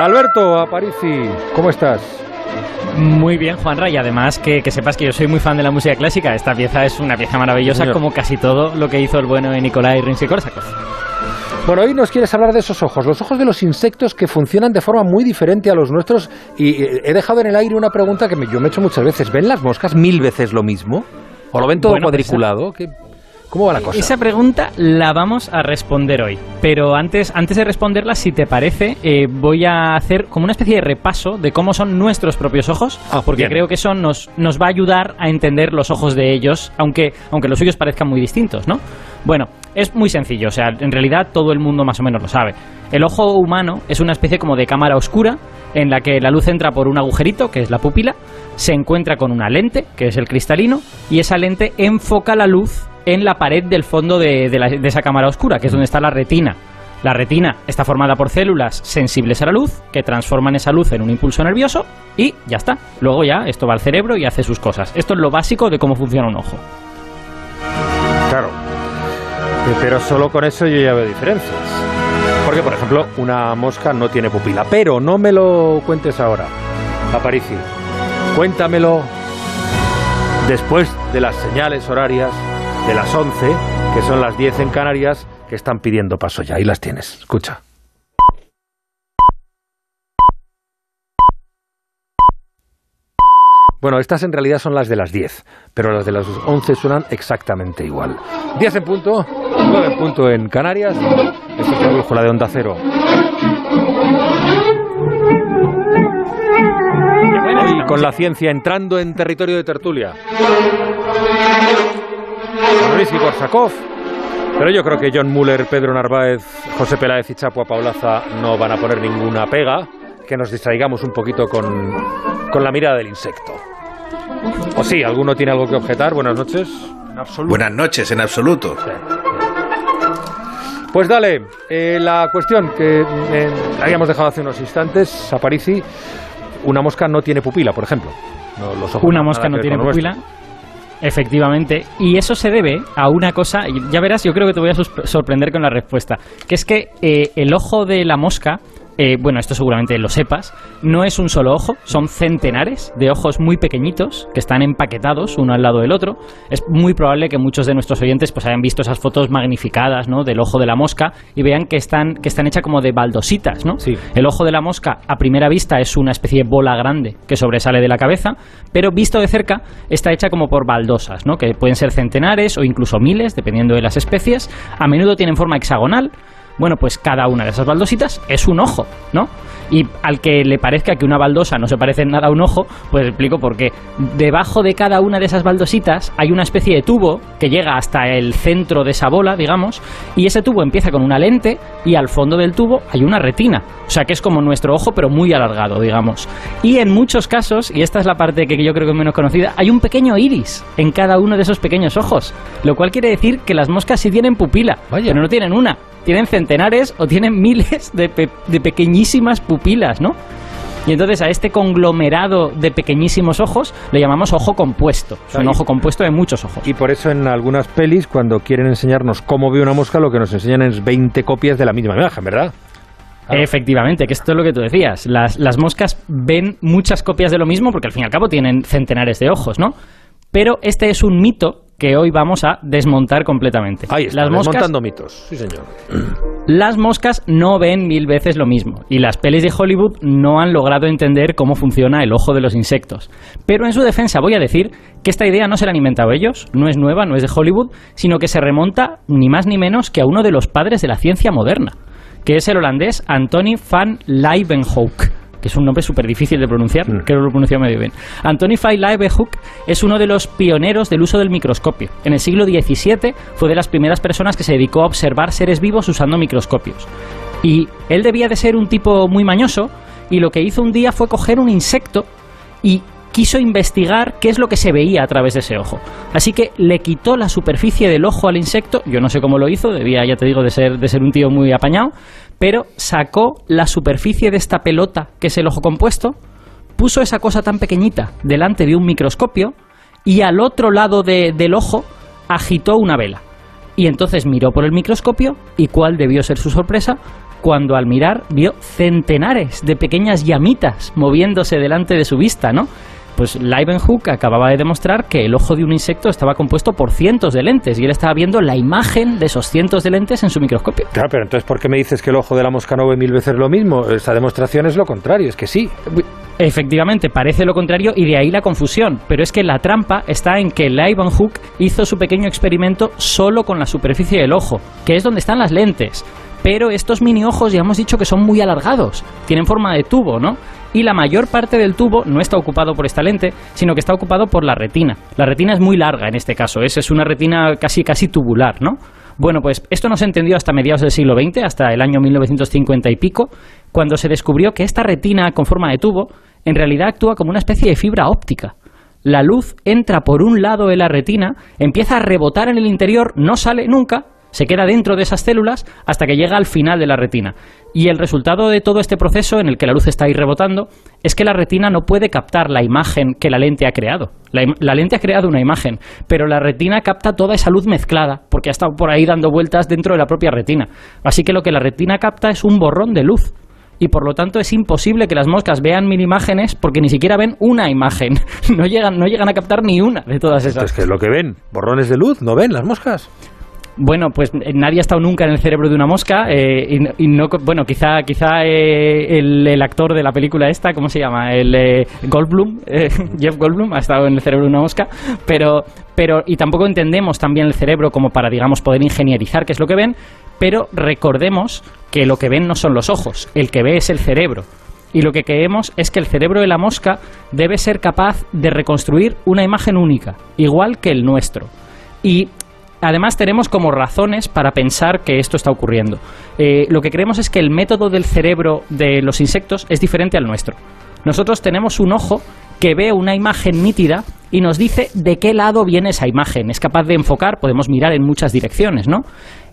Alberto Aparici, ¿cómo estás? Muy bien, Juanra, y además que, que, sepas que yo soy muy fan de la música clásica. Esta pieza es una pieza maravillosa, como casi todo lo que hizo el bueno de Nikolai Rimsky-Korsakov. Bueno, hoy nos quieres hablar de esos ojos, los ojos de los insectos que funcionan de forma muy diferente a los nuestros. Y eh, he dejado en el aire una pregunta que yo me he hecho muchas veces. ¿Ven las moscas mil veces lo mismo? ¿O lo ven todo Bueno, pues cuadriculado? ¿Qué- ¿Cómo va la cosa? Esa pregunta la vamos a responder hoy. Pero antes, antes de responderla, si te parece, eh, voy a hacer como una especie de repaso de cómo son nuestros propios ojos, Ah, porque bien. creo que eso nos, nos va a ayudar a entender los ojos de ellos, aunque, aunque los suyos parezcan muy distintos, ¿no? Bueno, es muy sencillo, o sea, en realidad todo el mundo más o menos lo sabe. El ojo humano es una especie como de cámara oscura en la que la luz entra por un agujerito, que es la pupila, se encuentra con una lente, que es el cristalino, y esa lente enfoca la luz en la pared del fondo de, de esa cámara oscura, que es donde está la retina. La retina está formada por células sensibles a la luz que transforman esa luz en un impulso nervioso y ya está. Luego ya esto va al cerebro y hace sus cosas. Esto es lo básico de cómo funciona un ojo. Pero solo con eso yo ya veo diferencias. Porque, por ejemplo, una mosca no tiene pupila. Pero no me lo cuentes ahora, Aparici. Cuéntamelo después de las señales horarias de las 11, que son las 10 en Canarias, que están pidiendo paso ya. Ahí las tienes. Escucha. Bueno, estas en realidad son las de las 10, pero las de las 11 suenan exactamente igual. 10 en punto, 9 en punto en Canarias. Esto es la brújula de Onda Cero. Hoy con la ciencia entrando en territorio de tertulia. Luis y Korsakov. Pero yo creo que John Muller, Pedro Narváez, José Peláez y Chapua Paulaza no van a poner ninguna pega. Que nos distraigamos un poquito con, con la mirada del insecto. O sí, ¿alguno tiene algo que objetar? Buenas noches. Buenas noches, en absoluto. Pues dale, eh, la cuestión que eh, habíamos dejado hace unos instantes, Aparici, una mosca no tiene pupila, por ejemplo. No, los ojos Una mosca no tiene pupila. nuestro. Efectivamente. Y eso se debe a una cosa, y ya verás, yo creo que te voy a sus- sorprender con la respuesta, que es que eh, el ojo de la mosca, eh, bueno, esto seguramente lo sepas, no es un solo ojo, son centenares de ojos muy pequeñitos que están empaquetados uno al lado del otro. Es muy probable que muchos de nuestros oyentes pues hayan visto esas fotos magnificadas, ¿no? del ojo de la mosca y vean que están que están hechas como de baldositas, ¿no? Sí. El ojo de la mosca a primera vista es una especie de bola grande que sobresale de la cabeza, pero visto de cerca está hecha como por baldosas, ¿no? que pueden ser centenares o incluso miles, dependiendo de las especies. A menudo tienen forma hexagonal. Bueno, pues cada una de esas baldositas es un ojo, ¿no? Y al que le parezca que una baldosa no se parece en nada a un ojo, pues explico por qué. Debajo de cada una de esas baldositas hay una especie de tubo que llega hasta el centro de esa bola, digamos, y ese tubo empieza con una lente y al fondo del tubo hay una retina. O sea que es como nuestro ojo, pero muy alargado, digamos. Y en muchos casos, y esta es la parte que yo creo que es menos conocida, hay un pequeño iris en cada uno de esos pequeños ojos. Lo cual quiere decir que las moscas sí tienen pupila, Vaya. pero no tienen una. Tienen centenares o tienen miles de, pe- de pequeñísimas pupilas, ¿no? Y entonces a este conglomerado de pequeñísimos ojos le llamamos ojo compuesto. Es un ojo compuesto de muchos ojos. Y por eso en algunas pelis, cuando quieren enseñarnos cómo ve una mosca, lo que nos enseñan es 20 copias de la misma imagen, ¿verdad? Claro. Efectivamente, que esto es lo que tú decías. Las, las moscas ven muchas copias de lo mismo porque al fin y al cabo tienen centenares de ojos, ¿no? Pero este es un mito que hoy vamos a desmontar completamente. Ahí está, las moscas, desmontando mitos. Sí, señor. las moscas no ven mil veces lo mismo y las pelis de Hollywood no han logrado entender cómo funciona el ojo de los insectos. Pero en su defensa voy a decir que esta idea no se la han inventado ellos, no es nueva, no es de Hollywood, sino que se remonta ni más ni menos que a uno de los padres de la ciencia moderna, que es el holandés Antony van Leeuwenhoek que es un nombre súper difícil de pronunciar, Mm. creo que lo he pronunciado medio bien. Antony van Leeuwenhoek es uno de los pioneros del uso del microscopio. En el siglo XVII fue de las primeras personas que se dedicó a observar seres vivos usando microscopios. Y él debía de ser un tipo muy mañoso y lo que hizo un día fue coger un insecto y quiso investigar qué es lo que se veía a través de ese ojo. Así que le quitó la superficie del ojo al insecto, yo no sé cómo lo hizo, debía, ya te digo, de ser, de ser un tío muy apañado, pero sacó la superficie de esta pelota, que es el ojo compuesto, puso esa cosa tan pequeñita delante de un microscopio y al otro lado de- del ojo agitó una vela. Y entonces miró por el microscopio y cuál debió ser su sorpresa, cuando al mirar vio centenares de pequeñas llamitas moviéndose delante de su vista, ¿no? Pues Leeuwenhoek acababa de demostrar que el ojo de un insecto estaba compuesto por cientos de lentes y él estaba viendo la imagen de esos cientos de lentes en su microscopio. Claro, pero entonces ¿por qué me dices que el ojo de la mosca no ve mil veces lo mismo? Esa demostración es lo contrario, es que sí. Efectivamente, parece lo contrario y de ahí la confusión. Pero es que la trampa está en que Leeuwenhoek hizo su pequeño experimento solo con la superficie del ojo, que es donde están las lentes. Pero estos mini ojos ya hemos dicho que son muy alargados, tienen forma de tubo, ¿no? Y la mayor parte del tubo no está ocupado por esta lente, sino que está ocupado por la retina. La retina es muy larga en este caso, es, es una retina casi casi tubular, ¿no? Bueno, pues esto no se entendió hasta mediados del siglo XX, hasta el año 1950 y pico, cuando se descubrió que esta retina con forma de tubo en realidad actúa como una especie de fibra óptica. La luz entra por un lado de la retina, empieza a rebotar en el interior, no sale nunca, se queda dentro de esas células hasta que llega al final de la retina. Y el resultado de todo este proceso en el que la luz está ahí rebotando es que la retina no puede captar la imagen que la lente ha creado. La, la, lente ha creado una imagen, pero la retina capta toda esa luz mezclada porque ha estado por ahí dando vueltas dentro de la propia retina. Así que lo que la retina capta es un borrón de luz y por lo tanto es imposible que las moscas vean mil imágenes porque ni siquiera ven una imagen. No llegan, no llegan a captar ni una de todas esas. Es que es lo que ven, borrones de luz, ¿no ven las moscas? Bueno, pues eh, nadie ha estado nunca en el cerebro de una mosca eh, y, no, bueno, quizá, quizá eh, el, actor de la película esta, ¿cómo se llama? El eh, Goldblum, Jeff Goldblum ha estado en el cerebro de una mosca, pero, pero y tampoco entendemos también el cerebro como para, digamos, poder ingenierizar qué es lo que ven, pero recordemos que lo que ven no son los ojos, el que ve es el cerebro. Y lo que creemos es que el cerebro de la mosca debe ser capaz de reconstruir una imagen única, igual que el nuestro. Y además tenemos como razones para pensar que esto está ocurriendo. Eh, lo que creemos es que el método del cerebro de los insectos es diferente al nuestro. Nosotros tenemos un ojo que ve una imagen nítida y nos dice de qué lado viene esa imagen. Es capaz de enfocar, podemos mirar en muchas direcciones, ¿no?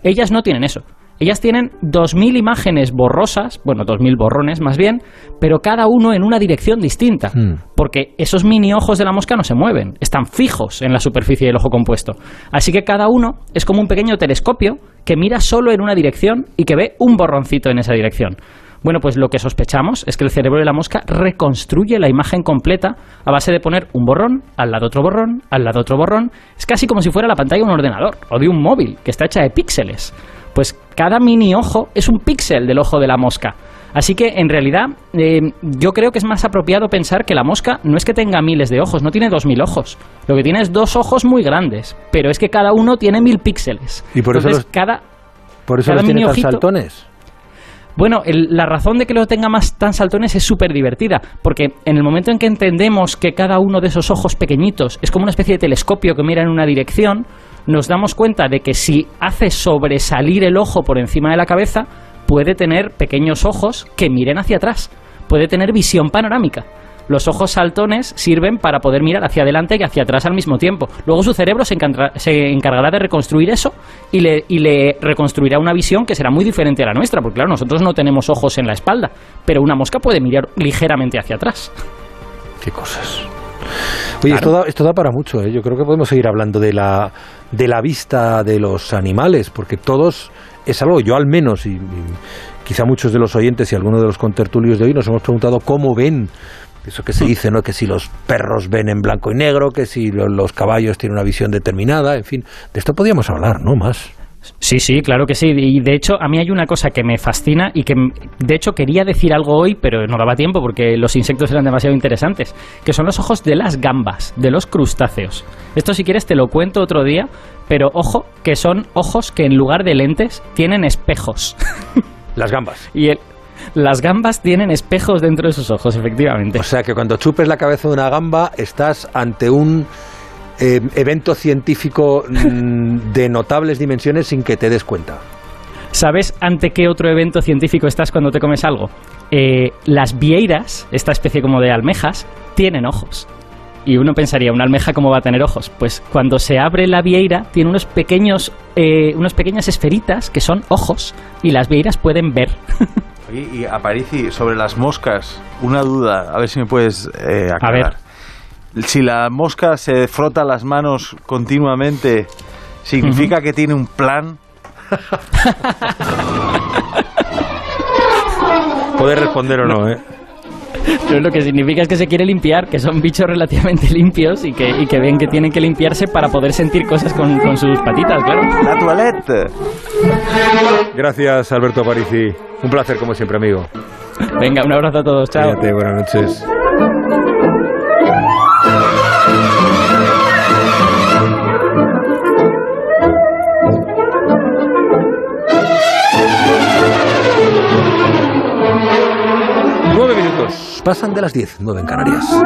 Ellas no tienen eso. Ellas tienen 2.000 imágenes borrosas, bueno, 2.000 borrones más bien, pero cada uno en una dirección distinta, Hmm. porque esos mini ojos de la mosca no se mueven, están fijos en la superficie del ojo compuesto. Así que cada uno es como un pequeño telescopio que mira solo en una dirección y que ve un borroncito en esa dirección. Bueno, pues lo que sospechamos es que el cerebro de la mosca reconstruye la imagen completa a base de poner un borrón, al lado otro borrón, al lado otro borrón. Es casi como si fuera la pantalla de un ordenador o de un móvil, que está hecha de píxeles. Pues cada mini ojo es un píxel del ojo de la mosca. Así que en realidad eh, yo creo que es más apropiado pensar que la mosca no es que tenga miles de ojos, no tiene dos mil ojos. Lo que tiene es dos ojos muy grandes, pero es que cada uno tiene mil píxeles. Y por eso los- cada, Por eso Cada los tiene tan ojito- saltones. bueno, el- la razón de que lo tenga más tan saltones es súper divertida, porque en el momento en que entendemos que cada uno de esos ojos pequeñitos es como una especie de telescopio que mira en una dirección, nos damos cuenta de que si hace sobresalir el ojo por encima de la cabeza, puede tener pequeños ojos que miren hacia atrás, puede tener visión panorámica. Los ojos saltones sirven para poder mirar hacia adelante y hacia atrás al mismo tiempo. Luego su cerebro se, se encargará de reconstruir eso y le, y le reconstruirá una visión que será muy diferente a la nuestra, porque claro, nosotros no tenemos ojos en la espalda, pero una mosca puede mirar ligeramente hacia atrás. Qué cosas. Oye, esto, da, esto da para mucho, ¿eh? Yo creo que podemos seguir hablando de la, de la vista de los animales, porque todos es algo, yo al menos, y, y quizá muchos de los oyentes y algunos de los contertulios de hoy nos hemos preguntado cómo ven eso que se dice, ¿no? Que si los perros ven en blanco y negro, que si lo- los caballos tienen una visión determinada, en fin, de esto podríamos hablar, ¿no? Más. Sí, sí, claro que sí. Y de hecho, a mí hay una cosa que me fascina y que, de hecho, quería decir algo hoy, pero no daba tiempo porque los insectos eran demasiado interesantes, que son los ojos de las gambas, de los crustáceos. Esto, si quieres, te lo cuento otro día, pero ojo, que son ojos que en lugar de lentes tienen espejos. Las gambas. y el- las gambas tienen espejos dentro de sus ojos, efectivamente. O sea que cuando chupes la cabeza de una gamba estás ante un eh, evento científico mm, de notables dimensiones sin que te des cuenta. ¿Sabes ante qué otro evento científico estás cuando te comes algo? Eh, las vieiras, esta especie como de almejas, tienen ojos. Y uno pensaría, ¿una almeja cómo va a tener ojos? Pues cuando se abre la vieira, tiene unos pequeños, eh, unas pequeñas esferitas que son ojos, y las vieiras pueden ver. Oye, y Aparici, sobre las moscas, una duda, a ver si me puedes eh, aclarar. Si la mosca se frota las manos continuamente, ¿significa que tiene un plan? puede responder o no, ¿eh? Pero lo que significa es que se quiere limpiar, que son bichos relativamente limpios y que, y que ven que tienen que limpiarse para poder sentir cosas con, con sus patitas, claro. La toilette. Gracias, Alberto Parisi. Un placer, como siempre, amigo. Venga, un abrazo a todos. Chao. Cuídate, buenas noches. Nueve minutos. Pasan de las diez, nueve en Canarias.